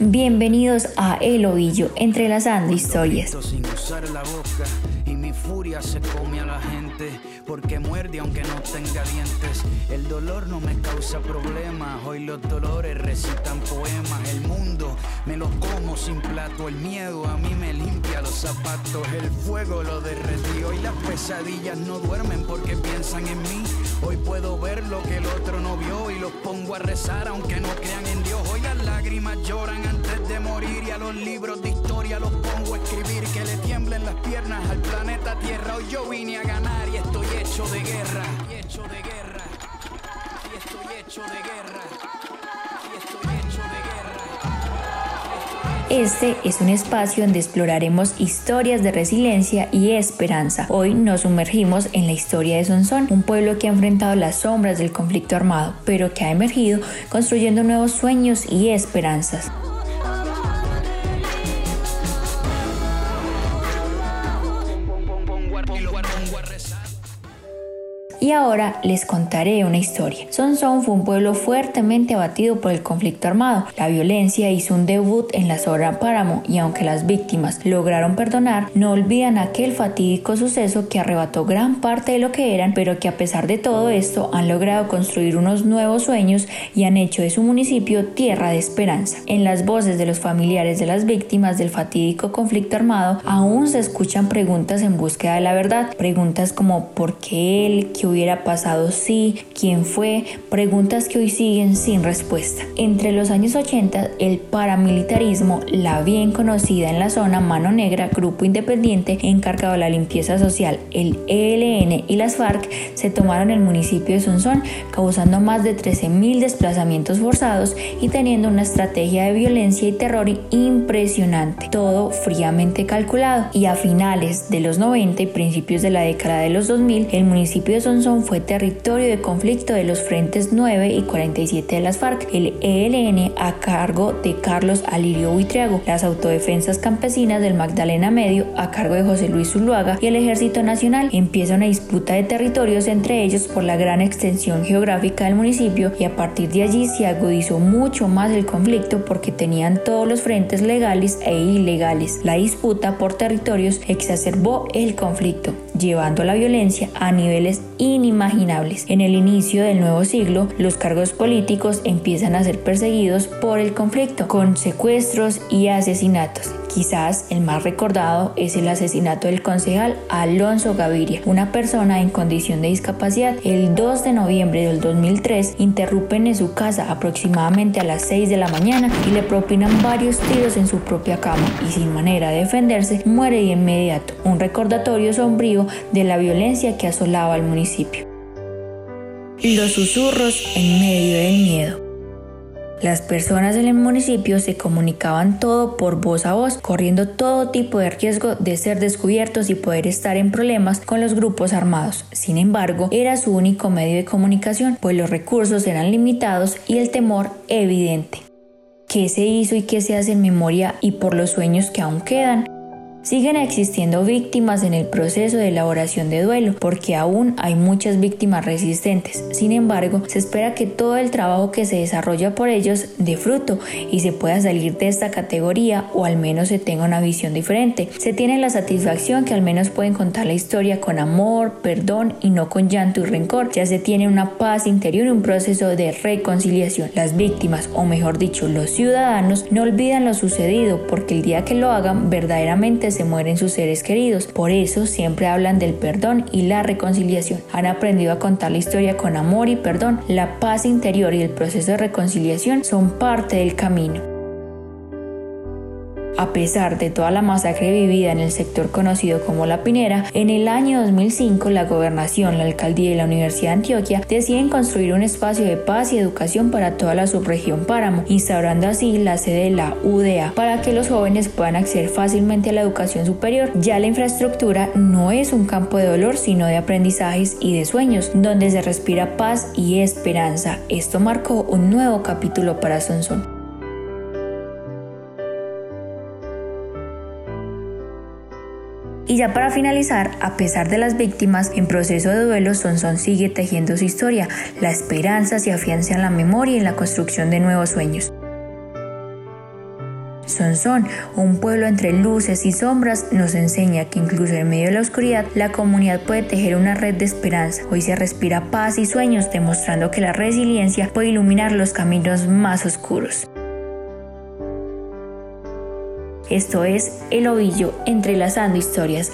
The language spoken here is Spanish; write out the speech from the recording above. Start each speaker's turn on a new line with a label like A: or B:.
A: Bienvenidos a El Ovillo, entrelazando historias.
B: Furia se come a la gente porque muerde aunque no tenga dientes. El dolor no me causa problemas, hoy los dolores recitan poemas. El mundo me lo como sin plato, el miedo a mí me limpia los zapatos, el fuego lo derretí. Hoy las pesadillas no duermen porque piensan en mí. Hoy puedo ver lo que el otro no vio y los pongo a rezar aunque no crean en Dios. Hoy las lágrimas lloran antes de morir y a los libros de
A: Este es un espacio donde exploraremos historias de resiliencia y esperanza. Hoy nos sumergimos en la historia de Sonsón, un pueblo que ha enfrentado las sombras del conflicto armado, pero que ha emergido construyendo nuevos sueños y esperanzas. Y lo guardo un guarresa. Y ahora les contaré una historia. Sonsón fue un pueblo fuertemente abatido por el conflicto armado. La violencia hizo un debut en la zona Páramo y aunque las víctimas lograron perdonar, no olvidan aquel fatídico suceso que arrebató gran parte de lo que eran, pero que a pesar de todo esto han logrado construir unos nuevos sueños y han hecho de su municipio tierra de esperanza. En las voces de los familiares de las víctimas del fatídico conflicto armado aún se escuchan preguntas en búsqueda de la verdad, preguntas como ¿por qué él? ¿Qué hubiera pasado si, quién fue, preguntas que hoy siguen sin respuesta. Entre los años 80, el paramilitarismo, la bien conocida en la zona Mano Negra, grupo independiente encargado de la limpieza social, el ELN y las FARC, se tomaron el municipio de Sonsón, causando más de 13.000 desplazamientos forzados y teniendo una estrategia de violencia y terror impresionante, todo fríamente calculado. Y a finales de los 90 y principios de la década de los 2000, el municipio de Sonsón fue territorio de conflicto de los frentes 9 y 47 de las FARC, el ELN a cargo de Carlos Alirio Buitriago, las autodefensas campesinas del Magdalena Medio a cargo de José Luis Zuluaga y el Ejército Nacional. Empieza una disputa de territorios entre ellos por la gran extensión geográfica del municipio y a partir de allí se agudizó mucho más el conflicto porque tenían todos los frentes legales e ilegales. La disputa por territorios exacerbó el conflicto, llevando la violencia a niveles inimaginables. En el inicio del nuevo siglo, los cargos políticos empiezan a ser perseguidos por el conflicto, con secuestros y asesinatos. Quizás el más recordado es el asesinato del concejal Alonso Gaviria, una persona en condición de discapacidad. El 2 de noviembre del 2003 interrumpen en su casa aproximadamente a las 6 de la mañana y le propinan varios tiros en su propia cama y sin manera de defenderse muere de inmediato. Un recordatorio sombrío de la violencia que asolaba al municipio. Los susurros en medio del miedo. Las personas en el municipio se comunicaban todo por voz a voz, corriendo todo tipo de riesgo de ser descubiertos y poder estar en problemas con los grupos armados. Sin embargo, era su único medio de comunicación, pues los recursos eran limitados y el temor evidente. ¿Qué se hizo y qué se hace en memoria y por los sueños que aún quedan? Siguen existiendo víctimas en el proceso de elaboración de duelo porque aún hay muchas víctimas resistentes. Sin embargo, se espera que todo el trabajo que se desarrolla por ellos dé fruto y se pueda salir de esta categoría o al menos se tenga una visión diferente. Se tiene la satisfacción que al menos pueden contar la historia con amor, perdón y no con llanto y rencor. Ya se tiene una paz interior y un proceso de reconciliación. Las víctimas, o mejor dicho, los ciudadanos, no olvidan lo sucedido porque el día que lo hagan verdaderamente se mueren sus seres queridos. Por eso siempre hablan del perdón y la reconciliación. Han aprendido a contar la historia con amor y perdón. La paz interior y el proceso de reconciliación son parte del camino. A pesar de toda la masacre vivida en el sector conocido como La Pinera, en el año 2005 la gobernación, la alcaldía y la Universidad de Antioquia deciden construir un espacio de paz y educación para toda la subregión Páramo, instaurando así la sede de la UDA para que los jóvenes puedan acceder fácilmente a la educación superior. Ya la infraestructura no es un campo de dolor, sino de aprendizajes y de sueños, donde se respira paz y esperanza. Esto marcó un nuevo capítulo para Sonsón. Y ya para finalizar, a pesar de las víctimas en proceso de duelo, Sonsón sigue tejiendo su historia. La esperanza se afianza en la memoria y en la construcción de nuevos sueños. Son un pueblo entre luces y sombras, nos enseña que incluso en medio de la oscuridad la comunidad puede tejer una red de esperanza. Hoy se respira paz y sueños, demostrando que la resiliencia puede iluminar los caminos más oscuros. Esto es El Ovillo, entrelazando historias.